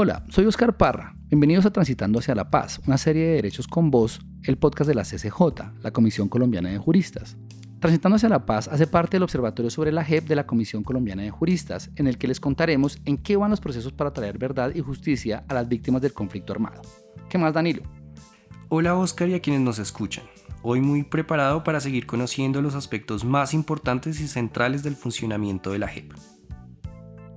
Hola, soy Oscar Parra. Bienvenidos a Transitando hacia la Paz, una serie de derechos con voz, el podcast de la CCJ, la Comisión Colombiana de Juristas. Transitando hacia la Paz hace parte del Observatorio sobre la JEP de la Comisión Colombiana de Juristas, en el que les contaremos en qué van los procesos para traer verdad y justicia a las víctimas del conflicto armado. ¿Qué más, Danilo? Hola, Oscar, y a quienes nos escuchan. Hoy muy preparado para seguir conociendo los aspectos más importantes y centrales del funcionamiento de la JEP.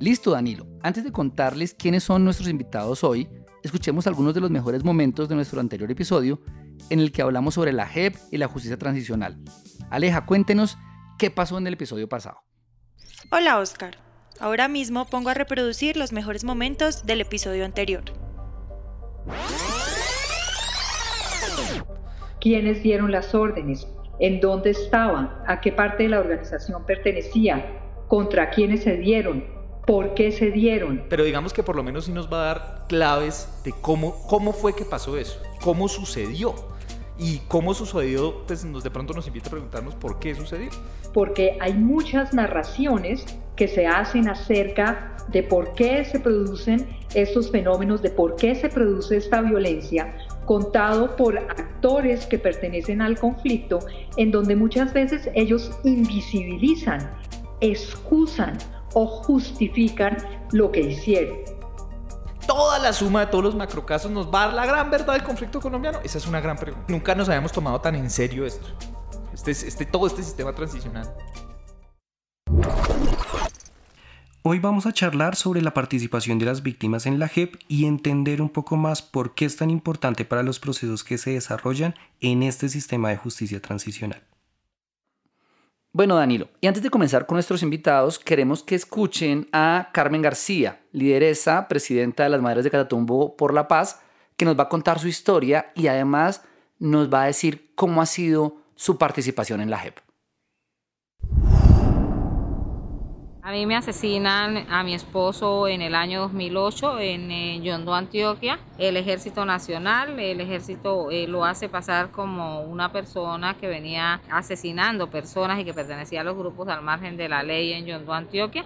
Listo, Danilo. Antes de contarles quiénes son nuestros invitados hoy, escuchemos algunos de los mejores momentos de nuestro anterior episodio en el que hablamos sobre la JEP y la justicia transicional. Aleja, cuéntenos qué pasó en el episodio pasado. Hola, Oscar. Ahora mismo pongo a reproducir los mejores momentos del episodio anterior. ¿Quiénes dieron las órdenes? ¿En dónde estaban? ¿A qué parte de la organización pertenecía? ¿Contra quiénes se dieron? Por qué se dieron. Pero digamos que por lo menos sí nos va a dar claves de cómo, cómo fue que pasó eso, cómo sucedió. Y cómo sucedió, pues nos, de pronto nos invita a preguntarnos por qué sucedió. Porque hay muchas narraciones que se hacen acerca de por qué se producen estos fenómenos, de por qué se produce esta violencia, contado por actores que pertenecen al conflicto, en donde muchas veces ellos invisibilizan, excusan o justifican lo que hicieron. Toda la suma de todos los macrocasos nos va a dar la gran verdad del conflicto colombiano. Esa es una gran pregunta. Nunca nos habíamos tomado tan en serio esto. Este, este, todo este sistema transicional. Hoy vamos a charlar sobre la participación de las víctimas en la JEP y entender un poco más por qué es tan importante para los procesos que se desarrollan en este sistema de justicia transicional. Bueno, Danilo, y antes de comenzar con nuestros invitados, queremos que escuchen a Carmen García, lideresa, presidenta de las Madres de Catatumbo por la Paz, que nos va a contar su historia y además nos va a decir cómo ha sido su participación en la JEP. A mí me asesinan a mi esposo en el año 2008 en eh, Yondo, Antioquia. El Ejército Nacional, el Ejército eh, lo hace pasar como una persona que venía asesinando personas y que pertenecía a los grupos al margen de la ley en Yondo, Antioquia.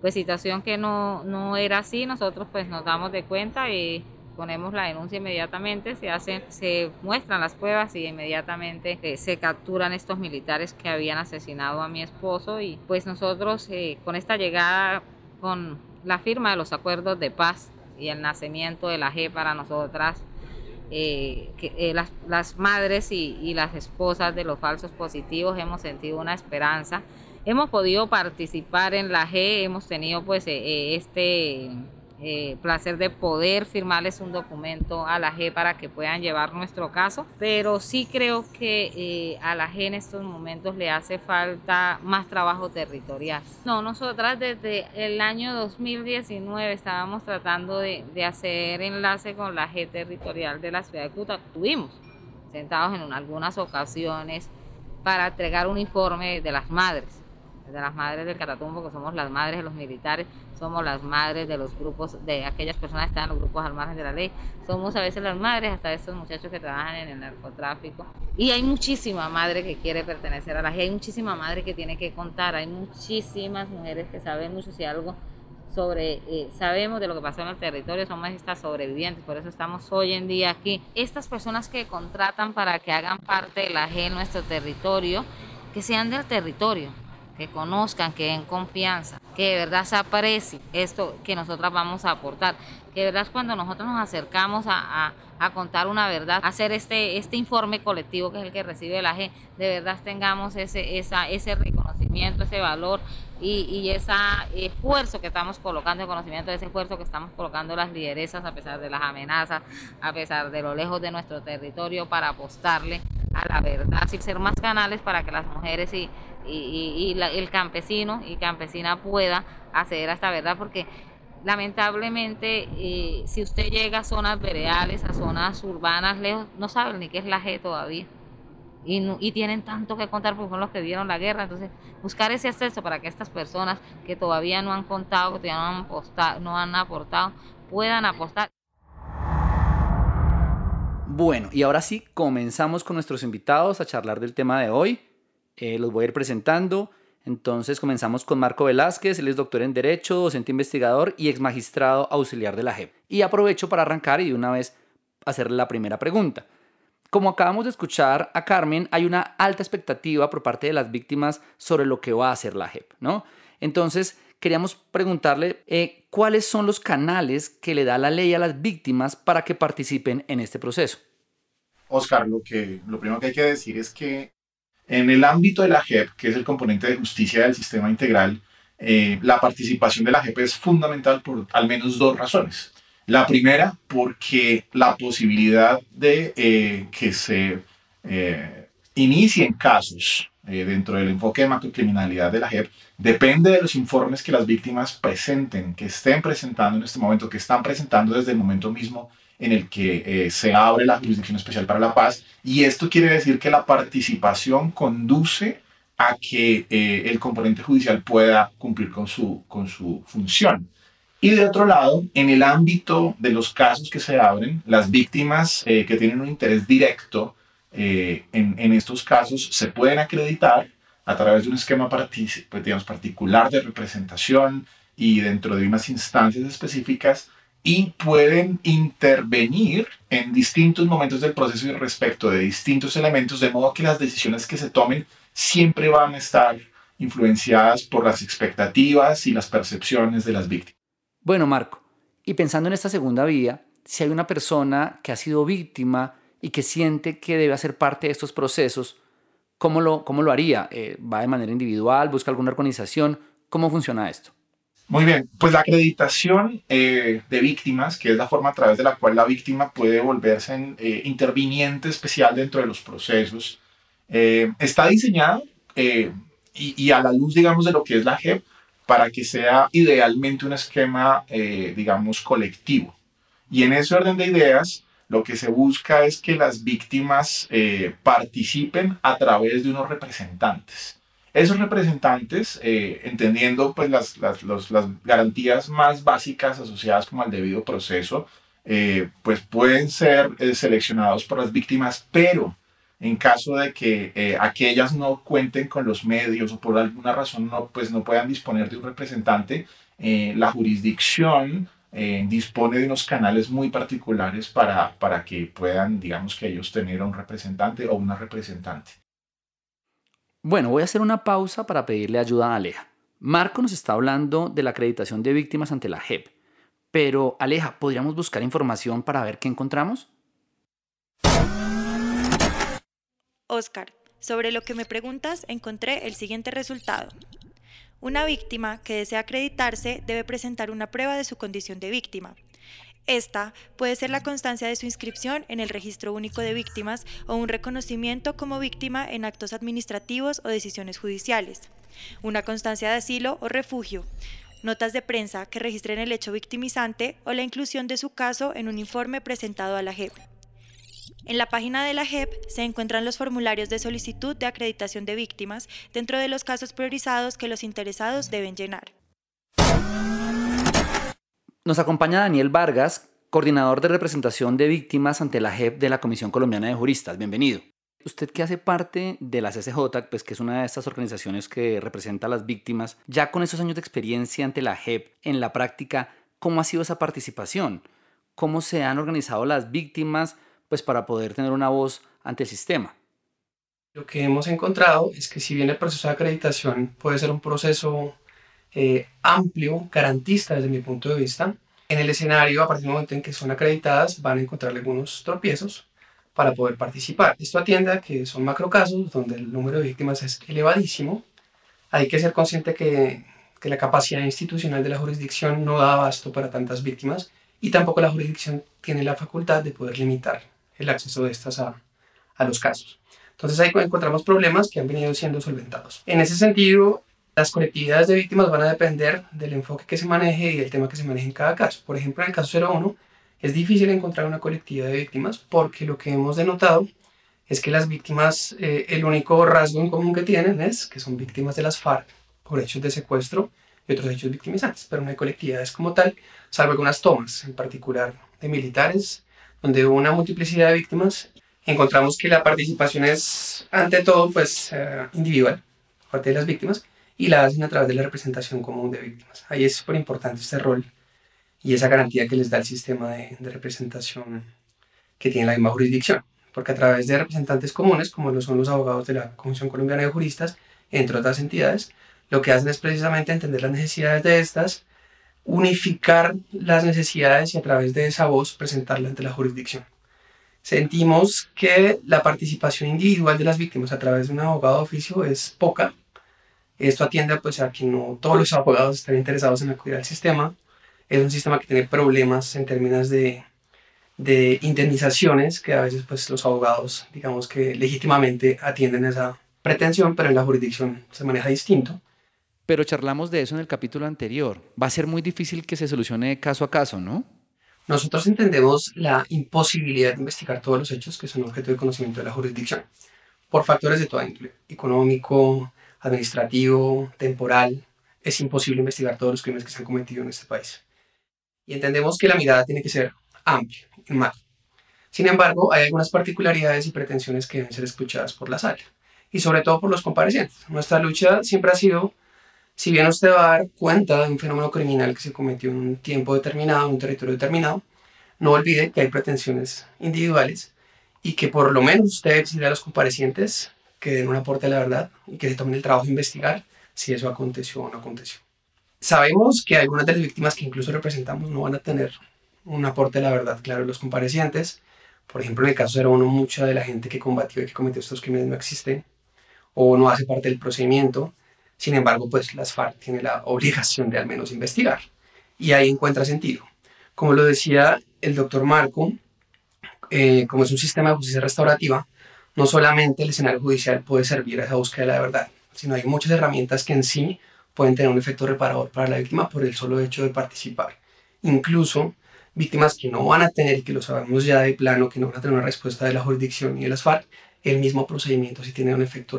Pues situación que no, no era así, nosotros pues nos damos de cuenta y ponemos la denuncia inmediatamente, se hacen, se muestran las pruebas y inmediatamente eh, se capturan estos militares que habían asesinado a mi esposo y pues nosotros eh, con esta llegada, con la firma de los acuerdos de paz y el nacimiento de la G para nosotras, eh, que, las, las, madres y, y las esposas de los falsos positivos hemos sentido una esperanza. Hemos podido participar en la G, hemos tenido pues este eh, placer de poder firmarles un documento a la G para que puedan llevar nuestro caso, pero sí creo que eh, a la G en estos momentos le hace falta más trabajo territorial. No, nosotras desde el año 2019 estábamos tratando de, de hacer enlace con la G territorial de la ciudad de Cuta. Tuvimos sentados en algunas ocasiones para entregar un informe de las madres de las madres del Catatumbo, que somos las madres de los militares, somos las madres de los grupos, de aquellas personas que están en los grupos al margen de la ley, somos a veces las madres hasta de estos muchachos que trabajan en el narcotráfico. Y hay muchísima madre que quiere pertenecer a la ley, hay muchísima madre que tiene que contar, hay muchísimas mujeres que saben mucho si algo sobre, eh, sabemos de lo que pasó en el territorio, somos estas sobrevivientes, por eso estamos hoy en día aquí. Estas personas que contratan para que hagan parte de la G en nuestro territorio, que sean del territorio, que conozcan, que den confianza, que de verdad se aprecie esto que nosotras vamos a aportar, que de verdad cuando nosotros nos acercamos a, contar una verdad, hacer este, este informe colectivo que es el que recibe la gente, de verdad tengamos ese, esa, ese reconocimiento, ese valor y, y ese esfuerzo que estamos colocando, el conocimiento de ese esfuerzo que estamos colocando las lideresas a pesar de las amenazas, a pesar de lo lejos de nuestro territorio para apostarle a la verdad, y ser más canales para que las mujeres y, y, el campesino y campesina pueda acceder a esta verdad, porque lamentablemente eh, si usted llega a zonas veredales, a zonas urbanas lejos, no saben ni qué es la G todavía. Y, tienen tanto que contar porque son los que vieron la guerra. Entonces, buscar ese acceso para que estas personas que todavía no han contado, que todavía no han, apostado, no han aportado, puedan apostar. Bueno, y ahora sí, comenzamos con nuestros invitados a charlar del tema de hoy. Eh, los voy a ir presentando. Entonces comenzamos con Marco Velázquez, él es doctor en Derecho, docente investigador y ex magistrado auxiliar de la JEP. Y aprovecho para arrancar y de una vez hacerle la primera pregunta. Como acabamos de escuchar a Carmen, hay una alta expectativa por parte de las víctimas sobre lo que va a hacer la JEP, ¿no? Entonces, queríamos preguntarle eh, cuáles son los canales que le da la ley a las víctimas para que participen en este proceso. Oscar, lo, que, lo primero que hay que decir es que en el ámbito de la JEP, que es el componente de justicia del sistema integral, eh, la participación de la JEP es fundamental por al menos dos razones. La primera, porque la posibilidad de eh, que se eh, inicien casos eh, dentro del enfoque de macrocriminalidad de la JEP depende de los informes que las víctimas presenten, que estén presentando en este momento, que están presentando desde el momento mismo en el que se abre la Jurisdicción Especial para la Paz. Y esto quiere decir que la participación conduce a que el componente judicial pueda cumplir con su, con su función. Y de otro lado, en el ámbito de los casos que se abren, las víctimas eh, que tienen un interés directo eh, en, estos casos se pueden acreditar a través de un esquema pues, particular de representación y dentro de unas instancias específicas y pueden intervenir en distintos momentos del proceso y respecto de distintos elementos, de modo que las decisiones que se tomen siempre van a estar influenciadas por las expectativas y las percepciones de las víctimas. Bueno, Marco, y pensando en esta segunda vía, si hay una persona que ha sido víctima y que siente que debe hacer parte de estos procesos, ¿cómo lo, cómo lo haría? Eh, ¿Va de manera individual? ¿Busca alguna organización? ¿Cómo funciona esto? Muy bien, pues la acreditación eh, de víctimas, que es la forma a través de la cual la víctima puede volverse en, eh, interviniente especial dentro de los procesos, está diseñada y, y, a la luz, digamos, de lo que es la JEP, para que sea idealmente un esquema, eh, digamos, colectivo. Y en ese orden de ideas, lo que se busca es que las víctimas eh, participen a través de unos representantes. Esos representantes, eh, entendiendo pues las, las, las, garantías más básicas asociadas como al debido proceso, pues pueden ser seleccionados por las víctimas, pero en caso de que eh, aquellas no cuenten con los medios o por alguna razón no, pues no puedan disponer de un representante, eh, la jurisdicción eh, dispone de unos canales muy particulares para, para que puedan, digamos que ellos tener un representante o una representante. Bueno, voy a hacer una pausa para pedirle ayuda a Aleja. Marco nos está hablando de la acreditación de víctimas ante la JEP, pero Aleja, ¿podríamos buscar información para ver qué encontramos? Oscar, sobre lo que me preguntas encontré el siguiente resultado. Una víctima que desea acreditarse debe presentar una prueba de su condición de víctima. Esta puede ser la constancia de su inscripción en el Registro Único de Víctimas o un reconocimiento como víctima en actos administrativos o decisiones judiciales, una constancia de asilo o refugio, notas de prensa que registren el hecho victimizante o la inclusión de su caso en un informe presentado a la JEP. En la página de la JEP se encuentran los formularios de solicitud de acreditación de víctimas dentro de los casos priorizados que los interesados deben llenar. Nos acompaña Daniel Vargas, coordinador de representación de víctimas ante la JEP de la Comisión Colombiana de Juristas. Bienvenido. Usted que hace parte de la CCJ, pues que es una de estas organizaciones que representa a las víctimas, ya con esos años de experiencia ante la JEP en la práctica, ¿cómo ha sido esa participación? ¿Cómo se han organizado las víctimas? Pues para poder tener una voz ante el sistema. Lo que hemos encontrado es que si bien el proceso de acreditación puede ser un proceso eh, amplio, garantista desde mi punto de vista, en el escenario, a partir del momento en que son acreditadas, van a encontrar algunos tropiezos para poder participar. Esto atiende a que son macrocasos donde el número de víctimas es elevadísimo. Hay que ser consciente que, que la capacidad institucional de la jurisdicción no da abasto para tantas víctimas y tampoco la jurisdicción tiene la facultad de poder limitar el acceso de estas a, a los casos. Entonces ahí encontramos problemas que han venido siendo solventados. En ese sentido, las colectividades de víctimas van a depender del enfoque que se maneje y del tema que se maneje en cada caso. Por ejemplo, en el caso 01 es difícil encontrar una colectividad de víctimas porque lo que hemos denotado es que las víctimas, eh, el único rasgo en común que tienen es que son víctimas de las FARC por hechos de secuestro y otros hechos victimizantes, pero no hay colectividades como tal, salvo algunas tomas, en particular de militares donde hubo una multiplicidad de víctimas, encontramos que la participación es, ante todo, pues, eh, individual, parte de las víctimas, y la hacen a través de la representación común de víctimas. Ahí es súper importante este rol y esa garantía que les da el sistema de, de representación que tiene la misma jurisdicción, porque a través de representantes comunes, como lo son los abogados de la Comisión Colombiana de Juristas, entre otras entidades, lo que hacen es precisamente entender las necesidades de estas, unificar las necesidades y a través de esa voz presentarla ante la jurisdicción. Sentimos que la participación individual de las víctimas a través de un abogado de oficio es poca. Esto atiende pues, a que no todos los abogados estén interesados en acudir al sistema. Es un sistema que tiene problemas en términos de, de indemnizaciones, que a veces pues, los abogados, digamos que legítimamente atienden esa pretensión, pero en la jurisdicción se maneja distinto. Pero charlamos de eso en el capítulo anterior. Va a ser muy difícil que se solucione caso a caso, ¿no? Nosotros entendemos la imposibilidad de investigar todos los hechos que son objeto de conocimiento de la jurisdicción, por factores de toda índole, económico, administrativo, temporal. Es imposible investigar todos los crímenes que se han cometido en este país. Y entendemos que la mirada tiene que ser amplia, en macro. Sin embargo, hay algunas particularidades y pretensiones que deben ser escuchadas por la sala, y sobre todo por los comparecientes. Nuestra lucha siempre ha sido si bien usted va a dar cuenta de un fenómeno criminal que se cometió en un tiempo determinado, en un territorio determinado, no olvide que hay pretensiones individuales y que por lo menos usted exige a los comparecientes que den un aporte a la verdad y que se tomen el trabajo de investigar si eso aconteció o no aconteció. Sabemos que algunas de las víctimas que incluso representamos no van a tener un aporte a la verdad claro los comparecientes. Por ejemplo, en el caso 01, mucha de la gente que combatió y que cometió estos crímenes no existe o no hace parte del procedimiento sin embargo, pues las FARC tienen la obligación de al menos investigar. Y ahí encuentra sentido. Como lo decía el doctor Marco, eh, como es un sistema de justicia restaurativa, no solamente el escenario judicial puede servir a esa búsqueda de la verdad, sino hay muchas herramientas que en sí pueden tener un efecto reparador para la víctima por el solo hecho de participar. Incluso víctimas que no van a tener, y que lo sabemos ya de plano, que no van a tener una respuesta de la jurisdicción y de las FARC, el mismo procedimiento sí tiene un efecto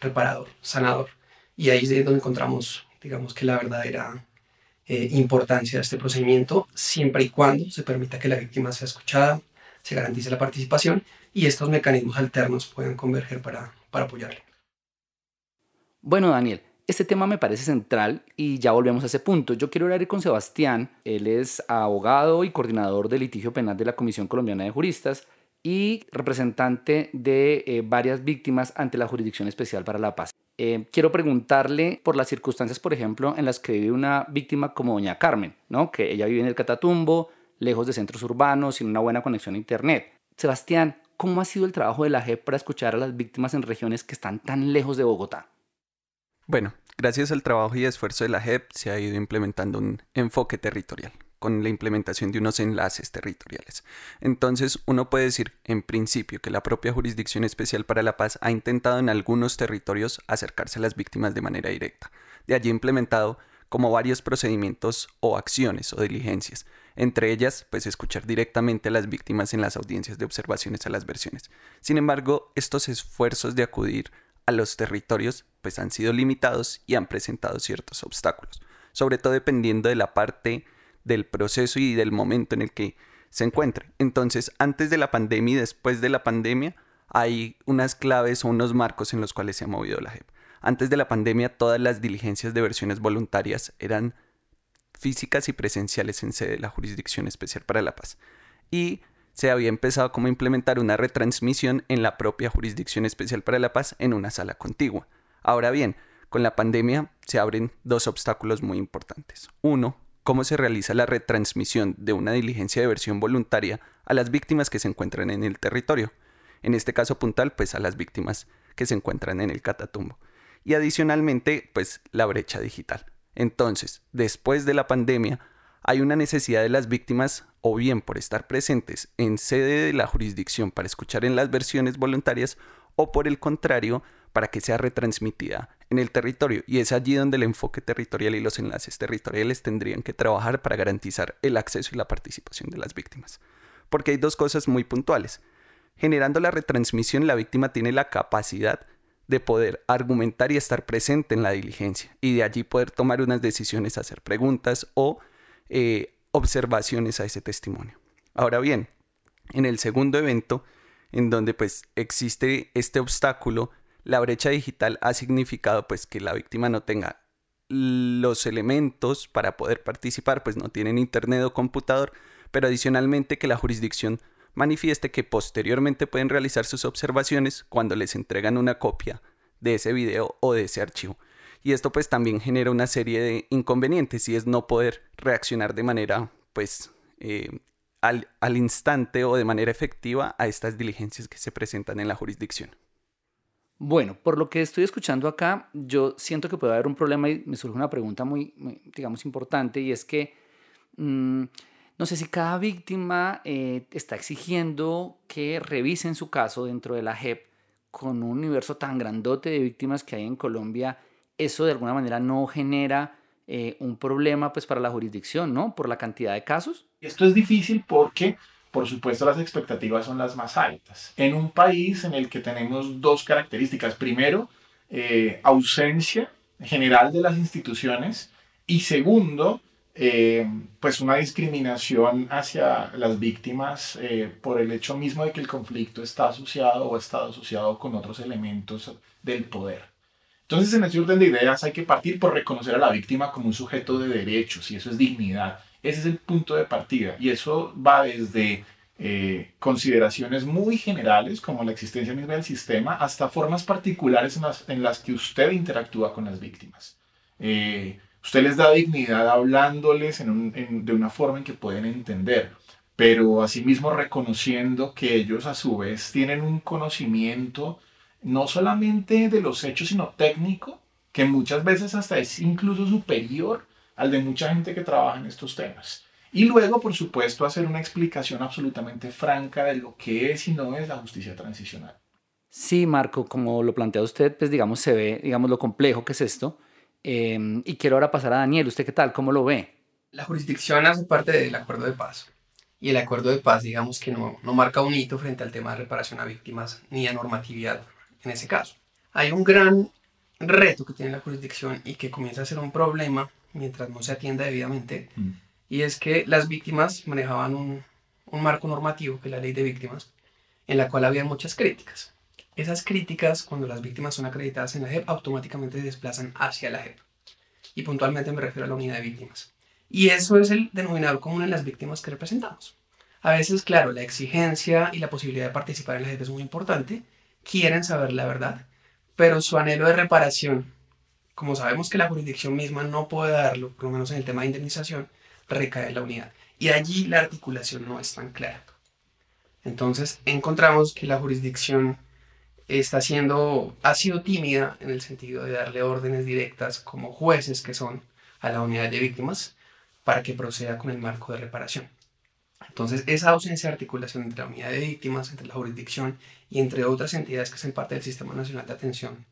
reparador, sanador. Y ahí es donde encontramos, digamos que la verdadera eh, importancia de este procedimiento, siempre y cuando se permita que la víctima sea escuchada, se garantice la participación y estos mecanismos alternos puedan converger para, para apoyarle. Bueno, Daniel, este tema me parece central y ya volvemos a ese punto. Yo quiero hablar con Sebastián. Él es abogado y coordinador de litigio penal de la Comisión Colombiana de Juristas y representante de eh, varias víctimas ante la Jurisdicción Especial para la Paz. Eh, quiero preguntarle por las circunstancias, por ejemplo, en las que vive una víctima como doña Carmen, ¿no? que ella vive en el Catatumbo, lejos de centros urbanos, sin una buena conexión a Internet. Sebastián, ¿cómo ha sido el trabajo de la JEP para escuchar a las víctimas en regiones que están tan lejos de Bogotá? Bueno, gracias al trabajo y esfuerzo de la JEP se ha ido implementando un enfoque territorial con la implementación de unos enlaces territoriales. Entonces, uno puede decir, en principio, que la propia Jurisdicción Especial para la Paz ha intentado en algunos territorios acercarse a las víctimas de manera directa. De allí implementado como varios procedimientos o acciones o diligencias, entre ellas, pues escuchar directamente a las víctimas en las audiencias de observaciones a las versiones. Sin embargo, estos esfuerzos de acudir a los territorios pues han sido limitados y han presentado ciertos obstáculos, sobre todo dependiendo de la parte del proceso y del momento en el que se encuentre. Entonces, antes de la pandemia y después de la pandemia, hay unas claves o unos marcos en los cuales se ha movido la JEP. Antes de la pandemia, todas las diligencias de versiones voluntarias eran físicas y presenciales en sede de la Jurisdicción Especial para la Paz. Y se había empezado como a implementar una retransmisión en la propia Jurisdicción Especial para la Paz en una sala contigua. Ahora bien, con la pandemia se abren dos obstáculos muy importantes. Uno, cómo se realiza la retransmisión de una diligencia de versión voluntaria a las víctimas que se encuentran en el territorio. En este caso puntual, pues a las víctimas que se encuentran en el catatumbo. Y adicionalmente, pues la brecha digital. Entonces, después de la pandemia, hay una necesidad de las víctimas o bien por estar presentes en sede de la jurisdicción para escuchar en las versiones voluntarias o por el contrario, para que sea retransmitida en el territorio. Y es allí donde el enfoque territorial y los enlaces territoriales tendrían que trabajar para garantizar el acceso y la participación de las víctimas. Porque hay dos cosas muy puntuales. Generando la retransmisión, la víctima tiene la capacidad de poder argumentar y estar presente en la diligencia y de allí poder tomar unas decisiones, hacer preguntas o eh, observaciones a ese testimonio. Ahora bien, en el segundo evento, en donde pues existe este obstáculo la brecha digital ha significado pues que la víctima no tenga los elementos para poder participar pues no tienen internet o computador, pero adicionalmente que la jurisdicción manifieste que posteriormente pueden realizar sus observaciones cuando les entregan una copia de ese video o de ese archivo. Y esto pues también genera una serie de inconvenientes y es no poder reaccionar de manera pues eh, al, al instante o de manera efectiva a estas diligencias que se presentan en la jurisdicción. Bueno, por lo que estoy escuchando acá, yo siento que puede haber un problema y me surge una pregunta muy, digamos, importante y es que mm, no sé si cada víctima eh, está exigiendo que revisen su caso dentro de la JEP con un universo tan grandote de víctimas que hay en Colombia. Eso de alguna manera no genera eh, un problema pues, para la jurisdicción, ¿no? Por la cantidad de casos. Esto es difícil porque por supuesto las expectativas son las más altas. En un país en el que tenemos dos características. Primero, eh, ausencia general de las instituciones y segundo, eh, pues una discriminación hacia las víctimas eh, por el hecho mismo de que el conflicto está asociado o ha estado asociado con otros elementos del poder. Entonces, en ese orden de ideas hay que partir por reconocer a la víctima como un sujeto de derechos y eso es dignidad ese es el punto de partida y eso va desde eh, consideraciones muy generales como la existencia misma del sistema hasta formas particulares en las, en las que usted interactúa con las víctimas. Eh, usted les da dignidad hablándoles de una forma en que pueden entender, pero asimismo reconociendo que ellos a su vez tienen un conocimiento no solamente de los hechos, sino técnico, que muchas veces hasta es incluso superior al de mucha gente que trabaja en estos temas. Y luego, por supuesto, hacer una explicación absolutamente franca de lo que es y no es la justicia transicional. Sí, Marco, como lo plantea usted, pues digamos, se ve, digamos, lo complejo que es esto. Em, y quiero ahora pasar a Daniel. ¿Usted qué tal? ¿Cómo lo ve? La jurisdicción hace parte del acuerdo de paz. Y el acuerdo de paz, digamos que no, no marca un hito frente al tema de reparación a víctimas ni a normatividad en ese caso. Hay un gran reto que tiene la jurisdicción y que comienza a ser un problema mientras no se atienda debidamente, mm. y es que las víctimas manejaban un, un marco normativo, que es la ley de víctimas, en la cual había muchas críticas. Esas críticas, cuando las víctimas son acreditadas en la JEP, automáticamente se desplazan hacia la JEP. Y puntualmente me refiero a la unidad de víctimas. Y eso es el denominador común en las víctimas que representamos. A veces, claro, la exigencia y la posibilidad de participar en la JEP es muy importante. Quieren saber la verdad, pero su anhelo de reparación como sabemos que la jurisdicción misma no puede darlo, por lo menos en el tema de indemnización, recae en la unidad. Y allí la articulación no es tan clara. Entonces encontramos que la jurisdicción está siendo, ha sido tímida en el sentido de darle órdenes directas como jueces que son a la unidad de víctimas para que proceda con el marco de reparación. Entonces, esa ausencia de articulación entre la unidad de víctimas, entre la jurisdicción y entre otras entidades que hacen parte del Sistema Nacional de Atención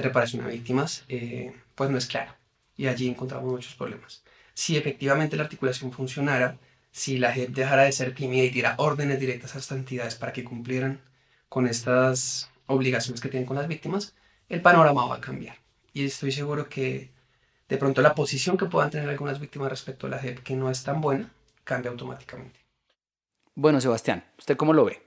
de reparación a víctimas, eh, pues no es claro. Y allí encontramos muchos problemas. Si efectivamente la articulación funcionara, si la JEP dejara de ser tímida y diera órdenes directas a estas entidades para que cumplieran con estas obligaciones que tienen con las víctimas, el panorama va a cambiar. Y estoy seguro que de pronto la posición que puedan tener algunas víctimas respecto a la JEP, que no es tan buena, cambia automáticamente. Bueno, Sebastián, ¿usted cómo lo ve?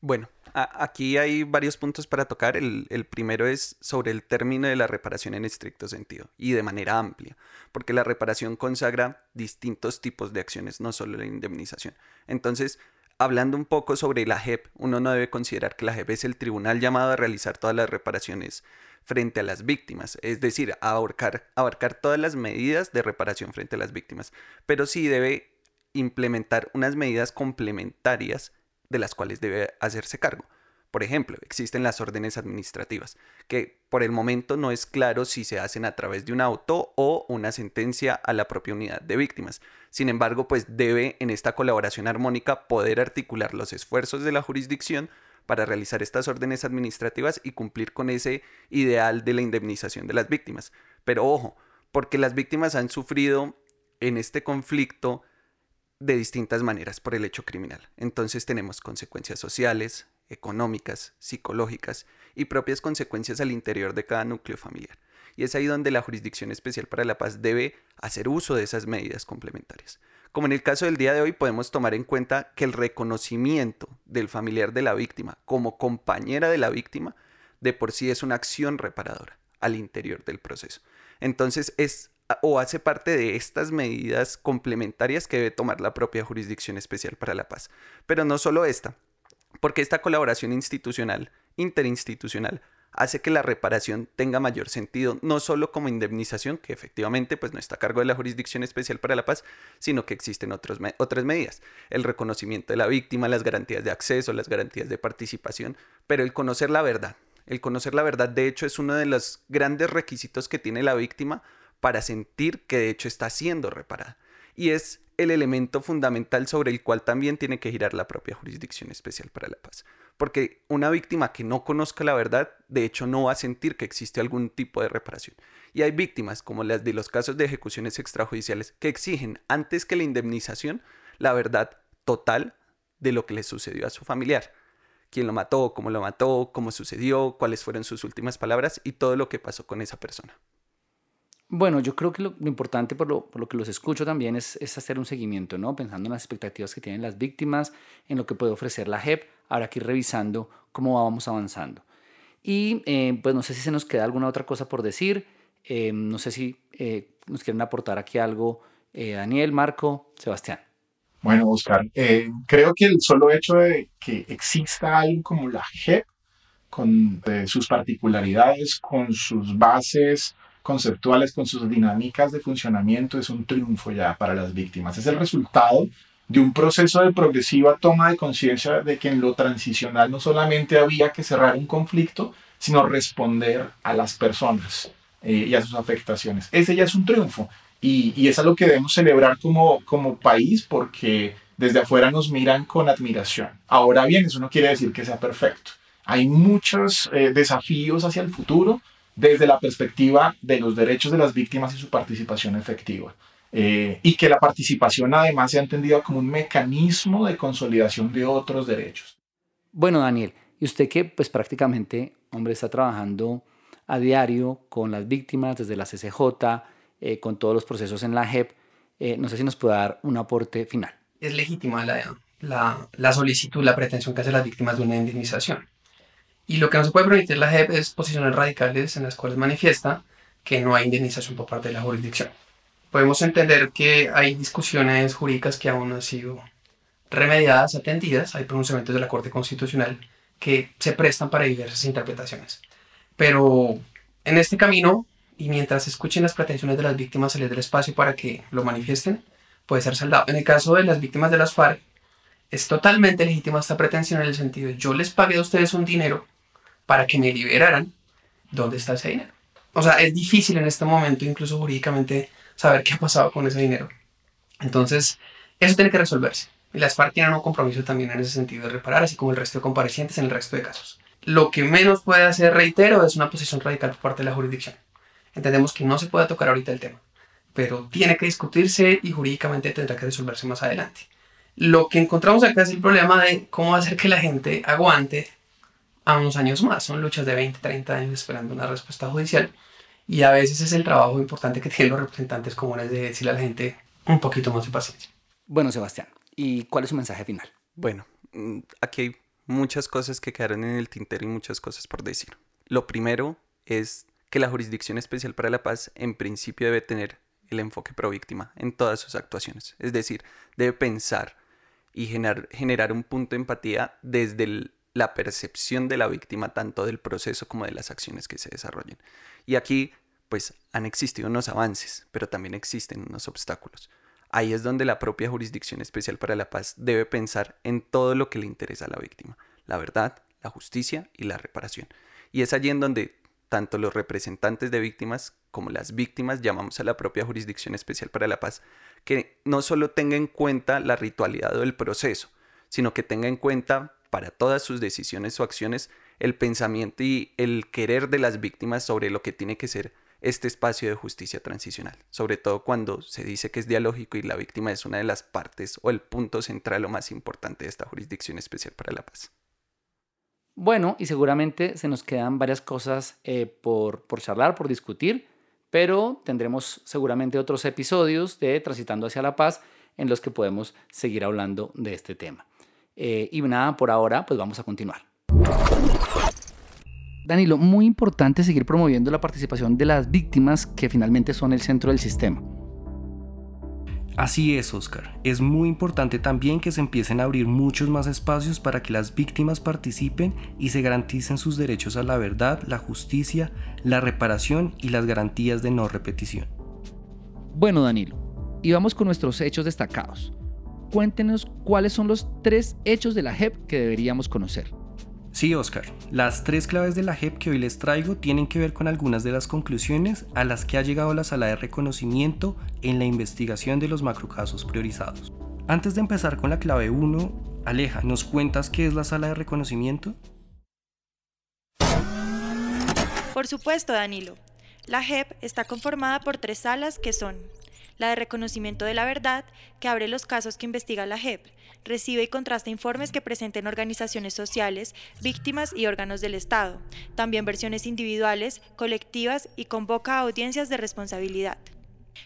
Bueno, aquí hay varios puntos para tocar. El, primero es sobre el término de la reparación en estricto sentido y de manera amplia, porque la reparación consagra distintos tipos de acciones, no solo la indemnización. Entonces, hablando un poco sobre la JEP, uno no debe considerar que la JEP es el tribunal llamado a realizar todas las reparaciones frente a las víctimas, es decir, abarcar, abarcar todas las medidas de reparación frente a las víctimas, pero sí debe implementar unas medidas complementarias de las cuales debe hacerse cargo. Por ejemplo, existen las órdenes administrativas, que por el momento no es claro si se hacen a través de un auto o una sentencia a la propia unidad de víctimas. Sin embargo, pues debe en esta colaboración armónica poder articular los esfuerzos de la jurisdicción para realizar estas órdenes administrativas y cumplir con ese ideal de la indemnización de las víctimas. Pero ojo, porque las víctimas han sufrido en este conflicto de distintas maneras por el hecho criminal. Entonces tenemos consecuencias sociales, económicas, psicológicas y propias consecuencias al interior de cada núcleo familiar. Y es ahí donde la Jurisdicción Especial para la Paz debe hacer uso de esas medidas complementarias. Como en el caso del día de hoy, podemos tomar en cuenta que el reconocimiento del familiar de la víctima como compañera de la víctima de por sí es una acción reparadora al interior del proceso. Entonces es o hace parte de estas medidas complementarias que debe tomar la propia Jurisdicción Especial para la Paz. Pero no solo esta, porque esta colaboración institucional, interinstitucional, hace que la reparación tenga mayor sentido, no solo como indemnización, que efectivamente pues, no está a cargo de la Jurisdicción Especial para la Paz, sino que existen otras medidas, el reconocimiento de la víctima, las garantías de acceso, las garantías de participación, pero el conocer la verdad. El conocer la verdad, de hecho, es uno de los grandes requisitos que tiene la víctima para sentir que de hecho está siendo reparada. Y es el elemento fundamental sobre el cual también tiene que girar la propia Jurisdicción Especial para la Paz. Porque una víctima que no conozca la verdad, de hecho, no va a sentir que existe algún tipo de reparación. Y hay víctimas, como las de los casos de ejecuciones extrajudiciales, que exigen, antes que la indemnización, la verdad total de lo que le sucedió a su familiar. Quién lo mató, cómo lo mató, cómo sucedió, cuáles fueron sus últimas palabras y todo lo que pasó con esa persona. Bueno, yo creo que lo, importante por lo, que los escucho también es, hacer un seguimiento, ¿no? Pensando en las expectativas que tienen las víctimas, en lo que puede ofrecer la JEP, habrá que ir revisando cómo vamos avanzando. Y eh, pues no sé si se nos queda alguna otra cosa por decir, eh, no sé si eh, nos quieren aportar aquí algo Daniel, Marco, Sebastián. Bueno, Oscar, creo que el solo hecho de que exista algo como la JEP, con sus particularidades, con sus bases, conceptuales, con sus dinámicas de funcionamiento, es un triunfo ya para las víctimas. Es el resultado de un proceso de progresiva toma de conciencia de que en lo transicional no solamente había que cerrar un conflicto, sino responder a las personas eh, y a sus afectaciones. Ese ya es un triunfo y, y es algo que debemos celebrar como, como país porque desde afuera nos miran con admiración. Ahora bien, eso no quiere decir que sea perfecto. Hay muchos eh, desafíos hacia el futuro, desde la perspectiva de los derechos de las víctimas y su participación efectiva. Eh, y que la participación además se ha entendido como un mecanismo de consolidación de otros derechos. Bueno, Daniel, y usted que pues prácticamente, hombre, está trabajando a diario con las víctimas desde la CCJ, eh, con todos los procesos en la JEP, eh, no sé si nos puede dar un aporte final. Es legítima la, la, la solicitud, la pretensión que hacen las víctimas de una indemnización. Y lo que no se puede permitir la JEP es posiciones radicales en las cuales manifiesta que no hay indemnización por parte de la jurisdicción. Podemos entender que hay discusiones jurídicas que aún no han sido remediadas, atendidas, hay pronunciamientos de la Corte Constitucional que se prestan para diversas interpretaciones. Pero en este camino, y mientras escuchen las pretensiones de las víctimas, se les dé espacio para que lo manifiesten, puede ser saldado. En el caso de las víctimas de las FARC, es totalmente legítima esta pretensión en el sentido de yo les pagué a ustedes un dinero para que me liberaran, ¿dónde está ese dinero? O sea, es difícil en este momento, incluso jurídicamente, saber qué ha pasado con ese dinero. Entonces, eso tiene que resolverse. Y las FARC tienen un compromiso también en ese sentido de reparar, así como el resto de comparecientes en el resto de casos. Lo que menos puede hacer, reitero, es una posición radical por parte de la jurisdicción. Entendemos que no se puede tocar ahorita el tema, pero tiene que discutirse y jurídicamente tendrá que resolverse más adelante. Lo que encontramos acá es el problema de cómo hacer que la gente aguante a unos años más. Son luchas de 20, 30 años esperando una respuesta judicial. Y a veces es el trabajo importante que tienen los representantes comunes de decirle a la gente un poquito más de paciencia. Bueno, Sebastián, ¿y cuál es su mensaje final? Bueno, mm, aquí hay muchas cosas que quedaron en el tintero y muchas cosas por decir. Lo primero es que la Jurisdicción Especial para la Paz en principio debe tener el enfoque pro víctima en todas sus actuaciones. Es decir, debe pensar y generar, generar un punto de empatía desde el la percepción de la víctima tanto del proceso como de las acciones que se desarrollen. Y aquí, pues, han existido unos avances, pero también existen unos obstáculos. Ahí es donde la propia Jurisdicción Especial para la Paz debe pensar en todo lo que le interesa a la víctima, la verdad, la justicia y la reparación. Y es allí en donde tanto los representantes de víctimas como las víctimas llamamos a la propia Jurisdicción Especial para la Paz que no solo tenga en cuenta la ritualidad del proceso, sino que tenga en cuenta para todas sus decisiones o acciones el pensamiento y el querer de las víctimas sobre lo que tiene que ser este espacio de justicia transicional, sobre todo cuando se dice que es dialógico y la víctima es una de las partes o el punto central o más importante de esta jurisdicción especial para la paz. Bueno, y seguramente se nos quedan varias cosas eh, por, por charlar, por discutir, pero tendremos seguramente otros episodios de Transitando hacia la Paz en los que podemos seguir hablando de este tema. Eh, y nada, por ahora, pues vamos a continuar. Danilo, muy importante seguir promoviendo la participación de las víctimas que finalmente son el centro del sistema. Así es, Oscar. Es muy importante también que se empiecen a abrir muchos más espacios para que las víctimas participen y se garanticen sus derechos a la verdad, la justicia, la reparación y las garantías de no repetición. Bueno, Danilo, y vamos con nuestros hechos destacados. Cuéntenos cuáles son los tres hechos de la JEP que deberíamos conocer. Sí, Oscar. Las tres claves de la JEP que hoy les traigo tienen que ver con algunas de las conclusiones a las que ha llegado la sala de reconocimiento en la investigación de los macrocasos priorizados. Antes de empezar con la clave 1, Aleja, ¿nos cuentas qué es la sala de reconocimiento? Por supuesto, Danilo. La JEP está conformada por tres salas que son la de reconocimiento de la verdad, que abre los casos que investiga la JEP, recibe y contrasta informes que presenten organizaciones sociales, víctimas y órganos del Estado, también versiones individuales, colectivas y convoca audiencias de responsabilidad.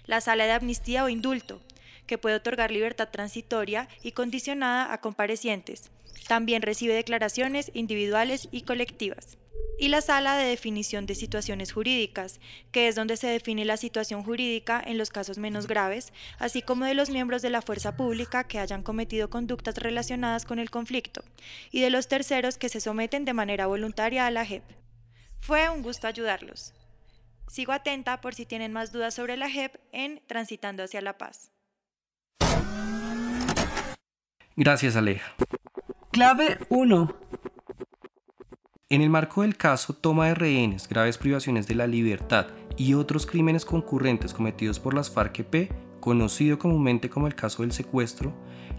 La sala de amnistía o indulto, que puede otorgar libertad transitoria y condicionada a comparecientes. También recibe declaraciones individuales y colectivas y la sala de definición de situaciones jurídicas, que es donde se define la situación jurídica en los casos menos graves, así como de los miembros de la fuerza pública que hayan cometido conductas relacionadas con el conflicto, y de los terceros que se someten de manera voluntaria a la JEP. Fue un gusto ayudarlos. Sigo atenta por si tienen más dudas sobre la JEP en Transitando hacia la Paz. Gracias, Aleja. Clave 1. En el marco del caso toma de rehenes, graves privaciones de la libertad y otros crímenes concurrentes cometidos por las FARC-EP, conocido comúnmente como el caso del secuestro,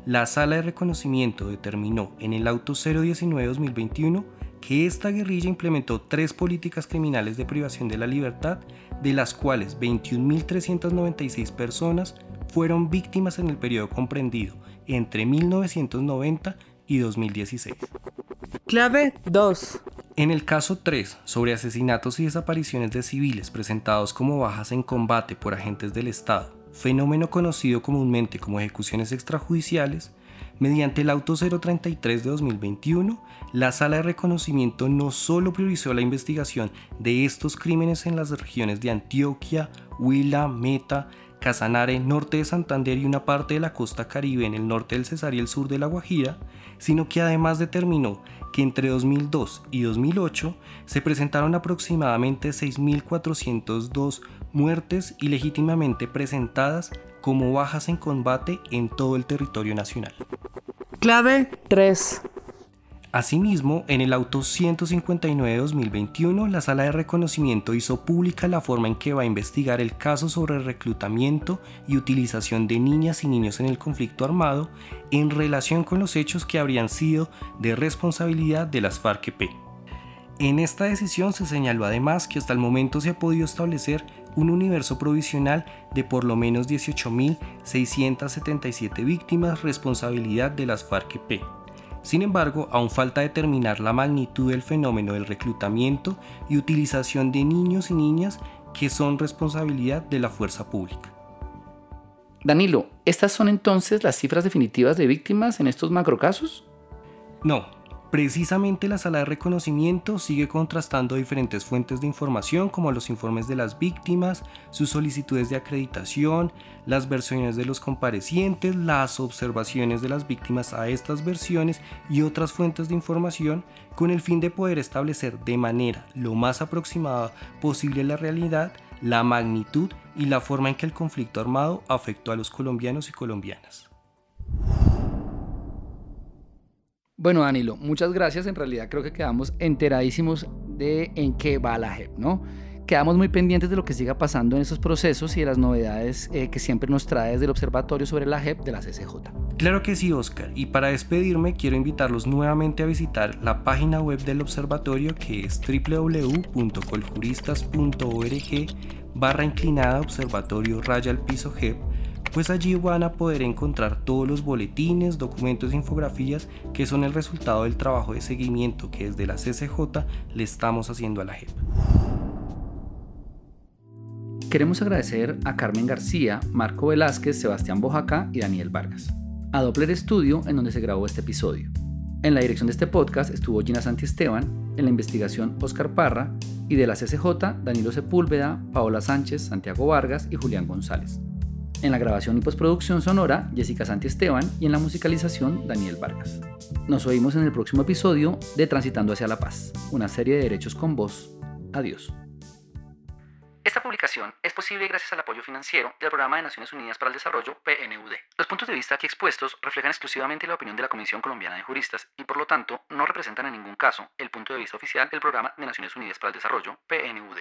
la Sala de Reconocimiento determinó en el Auto 019-2021 que esta guerrilla implementó tres políticas criminales de privación de la libertad, de las cuales 21.396 personas fueron víctimas en el periodo comprendido entre 1990 y 2016. Clave 2. En el caso 3, sobre asesinatos y desapariciones de civiles presentados como bajas en combate por agentes del Estado, fenómeno conocido comúnmente como ejecuciones extrajudiciales, mediante el Auto 033 de 2021, la Sala de Reconocimiento no solo priorizó la investigación de estos crímenes en las regiones de Antioquia, Huila, Meta, Casanare, norte de Santander y una parte de la costa caribe en el norte del Cesar y el sur de La Guajira, sino que además determinó que entre 2002 y 2008 se presentaron aproximadamente 6.402 muertes ilegítimamente presentadas como bajas en combate en todo el territorio nacional. Clave 3. Asimismo, en el auto 159-2021, la sala de reconocimiento hizo pública la forma en que va a investigar el caso sobre reclutamiento y utilización de niñas y niños en el conflicto armado en relación con los hechos que habrían sido de responsabilidad de las FARC-EP. En esta decisión se señaló además que hasta el momento se ha podido establecer un universo provisional de por lo menos 18.677 víctimas responsabilidad de las FARC-EP sin embargo, aún falta determinar la magnitud del fenómeno del reclutamiento y utilización de niños y niñas que son responsabilidad de la fuerza pública. Danilo, ¿estas son entonces las cifras definitivas de víctimas en estos macrocasos? No, Precisamente la sala de reconocimiento sigue contrastando diferentes fuentes de información como los informes de las víctimas, sus solicitudes de acreditación, las versiones de los comparecientes, las observaciones de las víctimas a estas versiones y otras fuentes de información con el fin de poder establecer de manera lo más aproximada posible la realidad, la magnitud y la forma en que el conflicto armado afectó a los colombianos y colombianas. Bueno, Danilo, muchas gracias. En realidad creo que quedamos enteradísimos de en qué va la JEP, ¿no? Quedamos muy pendientes de lo que siga pasando en esos procesos y de las novedades eh, que siempre nos trae desde el Observatorio sobre la JEP de la CCJ. Claro que sí, Oscar. Y para despedirme, quiero invitarlos nuevamente a visitar la página web del observatorio que es www.coljuristas.org barra inclinada observatorio raya al piso JEP pues allí van a poder encontrar todos los boletines, documentos e infografías que son el resultado del trabajo de seguimiento que desde la CCJ le estamos haciendo a la JEP. Queremos agradecer a Carmen García, Marco Velázquez, Sebastián Bojaca y Daniel Vargas. A Doppler Studio, en donde se grabó este episodio. En la dirección de este podcast estuvo Gina Santi Esteban, en la investigación Oscar Parra y de la CCJ Danilo Sepúlveda, Paola Sánchez, Santiago Vargas y Julián González. En la grabación y postproducción sonora, Jessica Santi Esteban y en la musicalización, Daniel Vargas. Nos oímos en el próximo episodio de Transitando hacia la Paz, una serie de derechos con voz. Adiós. Esta publicación es posible gracias al apoyo financiero del Programa de Naciones Unidas para el Desarrollo, PNUD. Los puntos de vista aquí expuestos reflejan exclusivamente la opinión de la Comisión Colombiana de Juristas y por lo tanto no representan en ningún caso el punto de vista oficial del Programa de Naciones Unidas para el Desarrollo, PNUD.